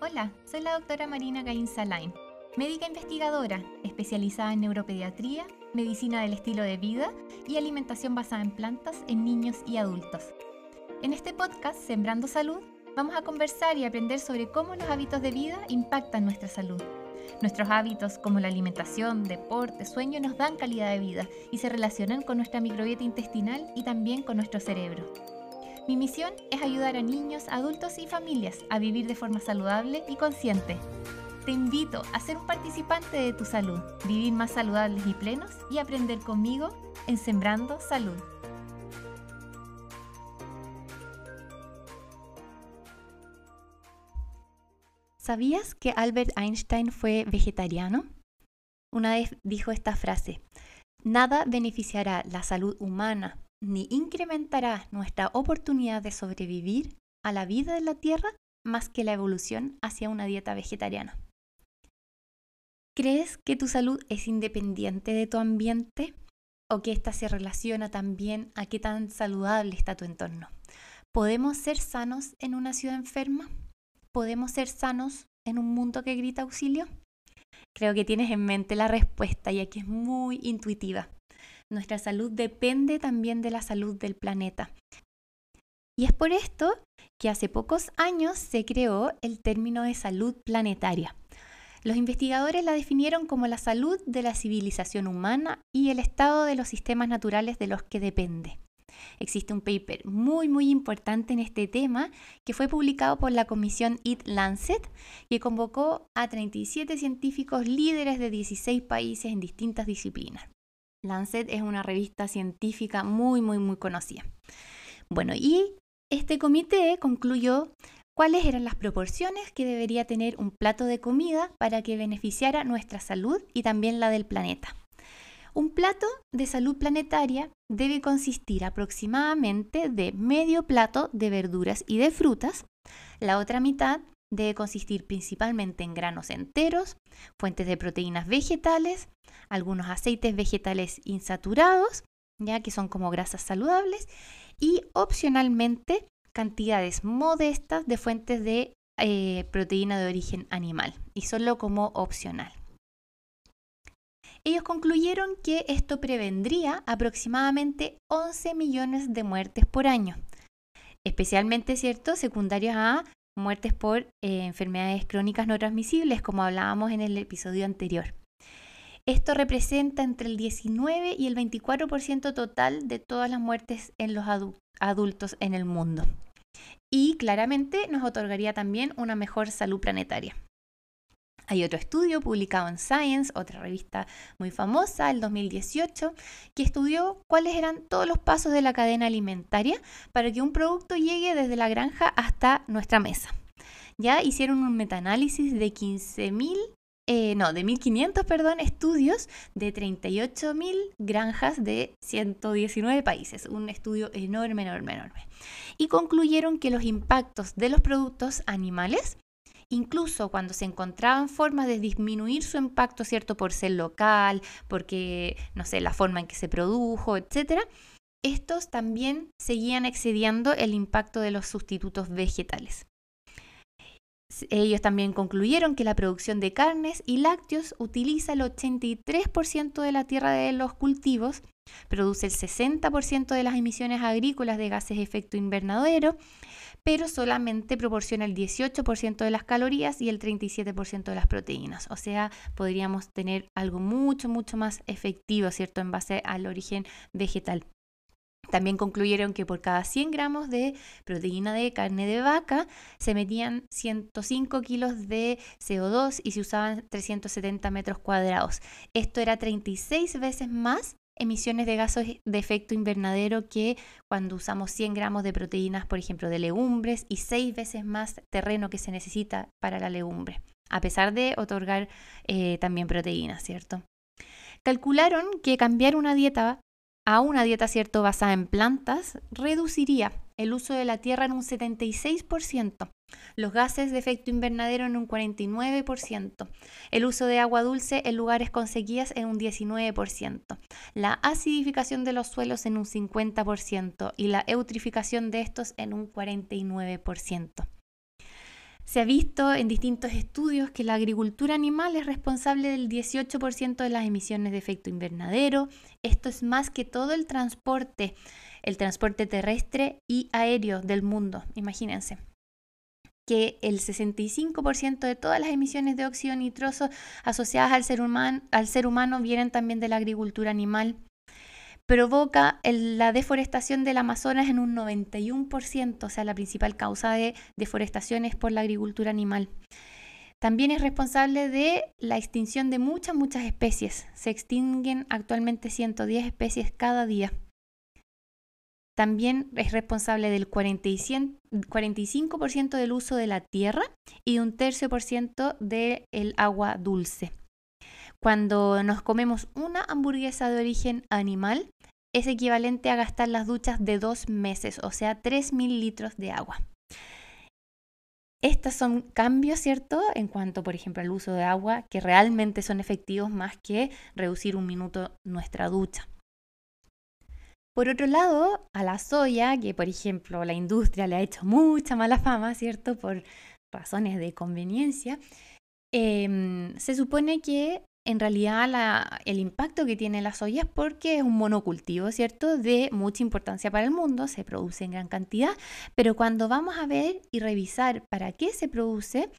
Hola, soy la doctora Marina Gain Salain, médica investigadora especializada en neuropediatría, medicina del estilo de vida y alimentación basada en plantas en niños y adultos. En este podcast, Sembrando Salud, vamos a conversar y aprender sobre cómo los hábitos de vida impactan nuestra salud. Nuestros hábitos como la alimentación, deporte, sueño nos dan calidad de vida y se relacionan con nuestra microbiota intestinal y también con nuestro cerebro. Mi misión es ayudar a niños, adultos y familias a vivir de forma saludable y consciente. Te invito a ser un participante de tu salud, vivir más saludables y plenos y aprender conmigo en Sembrando Salud. ¿Sabías que Albert Einstein fue vegetariano? Una vez dijo esta frase, nada beneficiará la salud humana ni incrementará nuestra oportunidad de sobrevivir a la vida de la Tierra más que la evolución hacia una dieta vegetariana. ¿Crees que tu salud es independiente de tu ambiente o que ésta se relaciona también a qué tan saludable está tu entorno? ¿Podemos ser sanos en una ciudad enferma? ¿Podemos ser sanos en un mundo que grita auxilio? Creo que tienes en mente la respuesta y aquí es muy intuitiva. Nuestra salud depende también de la salud del planeta. Y es por esto que hace pocos años se creó el término de salud planetaria. Los investigadores la definieron como la salud de la civilización humana y el estado de los sistemas naturales de los que depende. Existe un paper muy muy importante en este tema que fue publicado por la comisión It Lancet que convocó a 37 científicos líderes de 16 países en distintas disciplinas. Lancet es una revista científica muy, muy, muy conocida. Bueno, y este comité concluyó cuáles eran las proporciones que debería tener un plato de comida para que beneficiara nuestra salud y también la del planeta. Un plato de salud planetaria debe consistir aproximadamente de medio plato de verduras y de frutas, la otra mitad debe consistir principalmente en granos enteros, fuentes de proteínas vegetales, algunos aceites vegetales insaturados, ya que son como grasas saludables, y opcionalmente cantidades modestas de fuentes de eh, proteína de origen animal, y solo como opcional. Ellos concluyeron que esto prevendría aproximadamente 11 millones de muertes por año, especialmente, ¿cierto?, secundarias a muertes por eh, enfermedades crónicas no transmisibles, como hablábamos en el episodio anterior. Esto representa entre el 19 y el 24% total de todas las muertes en los adultos en el mundo. Y claramente nos otorgaría también una mejor salud planetaria. Hay otro estudio publicado en Science, otra revista muy famosa, el 2018, que estudió cuáles eran todos los pasos de la cadena alimentaria para que un producto llegue desde la granja hasta nuestra mesa. Ya hicieron un metaanálisis de 15.000 eh, no, de 1500, perdón, estudios de 38.000 granjas de 119 países. Un estudio enorme, enorme, enorme. Y concluyeron que los impactos de los productos animales incluso cuando se encontraban formas de disminuir su impacto, ¿cierto? Por ser local, porque, no sé, la forma en que se produjo, etc., estos también seguían excediendo el impacto de los sustitutos vegetales. Ellos también concluyeron que la producción de carnes y lácteos utiliza el 83% de la tierra de los cultivos, produce el 60% de las emisiones agrícolas de gases de efecto invernadero pero solamente proporciona el 18% de las calorías y el 37% de las proteínas. O sea, podríamos tener algo mucho, mucho más efectivo, ¿cierto? En base al origen vegetal. También concluyeron que por cada 100 gramos de proteína de carne de vaca se metían 105 kilos de CO2 y se usaban 370 metros cuadrados. Esto era 36 veces más emisiones de gases de efecto invernadero que cuando usamos 100 gramos de proteínas, por ejemplo, de legumbres y seis veces más terreno que se necesita para la legumbre, a pesar de otorgar eh, también proteínas, ¿cierto? Calcularon que cambiar una dieta a una dieta cierto basada en plantas reduciría el uso de la tierra en un 76%, los gases de efecto invernadero en un 49%, el uso de agua dulce en lugares con sequías en un 19%, la acidificación de los suelos en un 50% y la eutrificación de estos en un 49%. Se ha visto en distintos estudios que la agricultura animal es responsable del 18% de las emisiones de efecto invernadero. Esto es más que todo el transporte, el transporte terrestre y aéreo del mundo, imagínense que el 65% de todas las emisiones de óxido nitroso asociadas al ser, humano, al ser humano vienen también de la agricultura animal. Provoca la deforestación del Amazonas en un 91%, o sea, la principal causa de deforestación es por la agricultura animal. También es responsable de la extinción de muchas, muchas especies. Se extinguen actualmente 110 especies cada día. También es responsable del 45% del uso de la tierra y un tercio por ciento del agua dulce. Cuando nos comemos una hamburguesa de origen animal, es equivalente a gastar las duchas de dos meses, o sea, 3.000 litros de agua. Estos son cambios, ¿cierto? En cuanto, por ejemplo, al uso de agua, que realmente son efectivos más que reducir un minuto nuestra ducha. Por otro lado, a la soya, que por ejemplo la industria le ha hecho mucha mala fama, ¿cierto? Por razones de conveniencia, em, se supone que en realidad el impacto que tiene la soya es porque es un monocultivo, ¿cierto? De mucha importancia para el mundo, se produce en gran cantidad, pero cuando vamos a ver y revisar para qué se produce,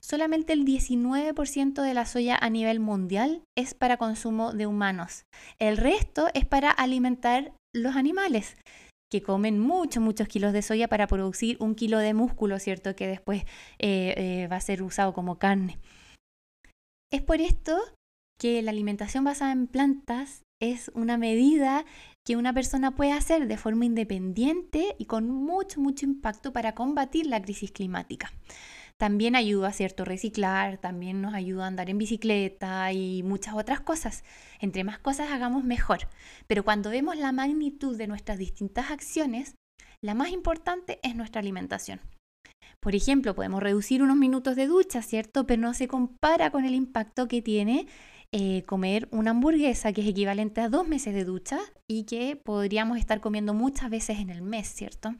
solamente el 19% de la soya a nivel mundial es para consumo de humanos. El resto es para alimentar los animales que comen muchos, muchos kilos de soya para producir un kilo de músculo, ¿cierto? Que después eh, eh, va a ser usado como carne. Es por esto que la alimentación basada en plantas es una medida que una persona puede hacer de forma independiente y con mucho, mucho impacto para combatir la crisis climática. También ayuda cierto reciclar, también nos ayuda a andar en bicicleta y muchas otras cosas. Entre más cosas hagamos mejor. Pero cuando vemos la magnitud de nuestras distintas acciones, la más importante es nuestra alimentación. Por ejemplo, podemos reducir unos minutos de ducha, ¿cierto? Pero no se compara con el impacto que tiene eh, comer una hamburguesa, que es equivalente a dos meses de ducha y que podríamos estar comiendo muchas veces en el mes, ¿cierto?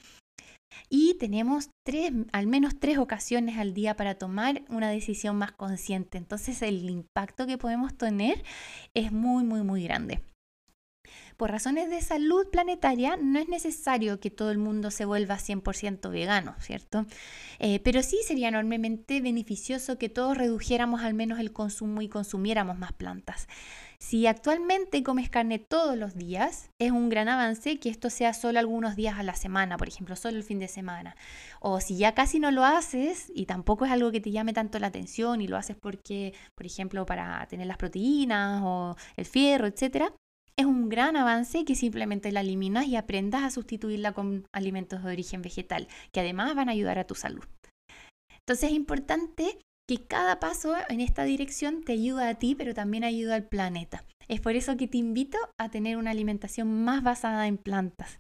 y tenemos tres, al menos tres ocasiones al día para tomar una decisión más consciente. Entonces el impacto que podemos tener es muy, muy, muy grande. Por razones de salud planetaria, no es necesario que todo el mundo se vuelva 100% vegano, ¿cierto? Eh, pero sí sería enormemente beneficioso que todos redujéramos al menos el consumo y consumiéramos más plantas. Si actualmente comes carne todos los días, es un gran avance que esto sea solo algunos días a la semana, por ejemplo, solo el fin de semana. O si ya casi no lo haces y tampoco es algo que te llame tanto la atención y lo haces porque, por ejemplo, para tener las proteínas o el fierro, etcétera, es un gran avance que simplemente la eliminas y aprendas a sustituirla con alimentos de origen vegetal, que además van a ayudar a tu salud. Entonces es importante que cada paso en esta dirección te ayuda a ti, pero también ayuda al planeta. Es por eso que te invito a tener una alimentación más basada en plantas.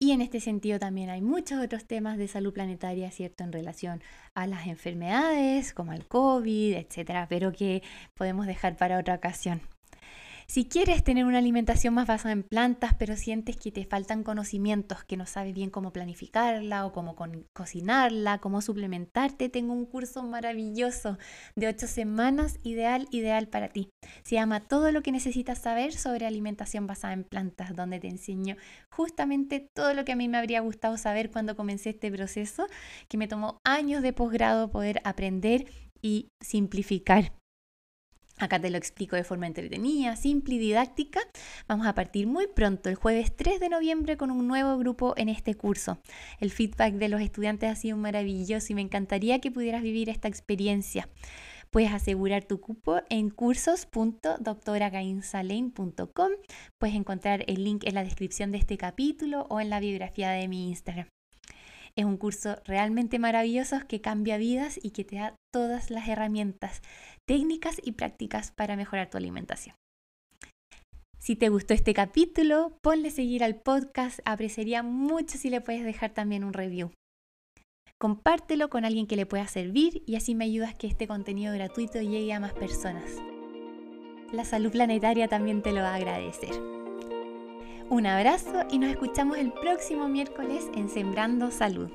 Y en este sentido también hay muchos otros temas de salud planetaria, ¿cierto? En relación a las enfermedades, como el COVID, etcétera, pero que podemos dejar para otra ocasión. Si quieres tener una alimentación más basada en plantas, pero sientes que te faltan conocimientos, que no sabes bien cómo planificarla o cómo cocinarla, cómo suplementarte, tengo un curso maravilloso de ocho semanas, ideal, ideal para ti. Se llama Todo lo que necesitas saber sobre alimentación basada en plantas, donde te enseño justamente todo lo que a mí me habría gustado saber cuando comencé este proceso, que me tomó años de posgrado poder aprender y simplificar Acá te lo explico de forma entretenida, simple y didáctica. Vamos a partir muy pronto, el jueves 3 de noviembre, con un nuevo grupo en este curso. El feedback de los estudiantes ha sido maravilloso y me encantaría que pudieras vivir esta experiencia. Puedes asegurar tu cupo en cursos.doctoragainsalane.com. Puedes encontrar el link en la descripción de este capítulo o en la biografía de mi Instagram. Es un curso realmente maravilloso que cambia vidas y que te da todas las herramientas técnicas y prácticas para mejorar tu alimentación. Si te gustó este capítulo, ponle seguir al podcast. Apreciaría mucho si le puedes dejar también un review. Compártelo con alguien que le pueda servir y así me ayudas que este contenido gratuito llegue a más personas. La salud planetaria también te lo va a agradecer. Un abrazo y nos escuchamos el próximo miércoles en Sembrando Salud.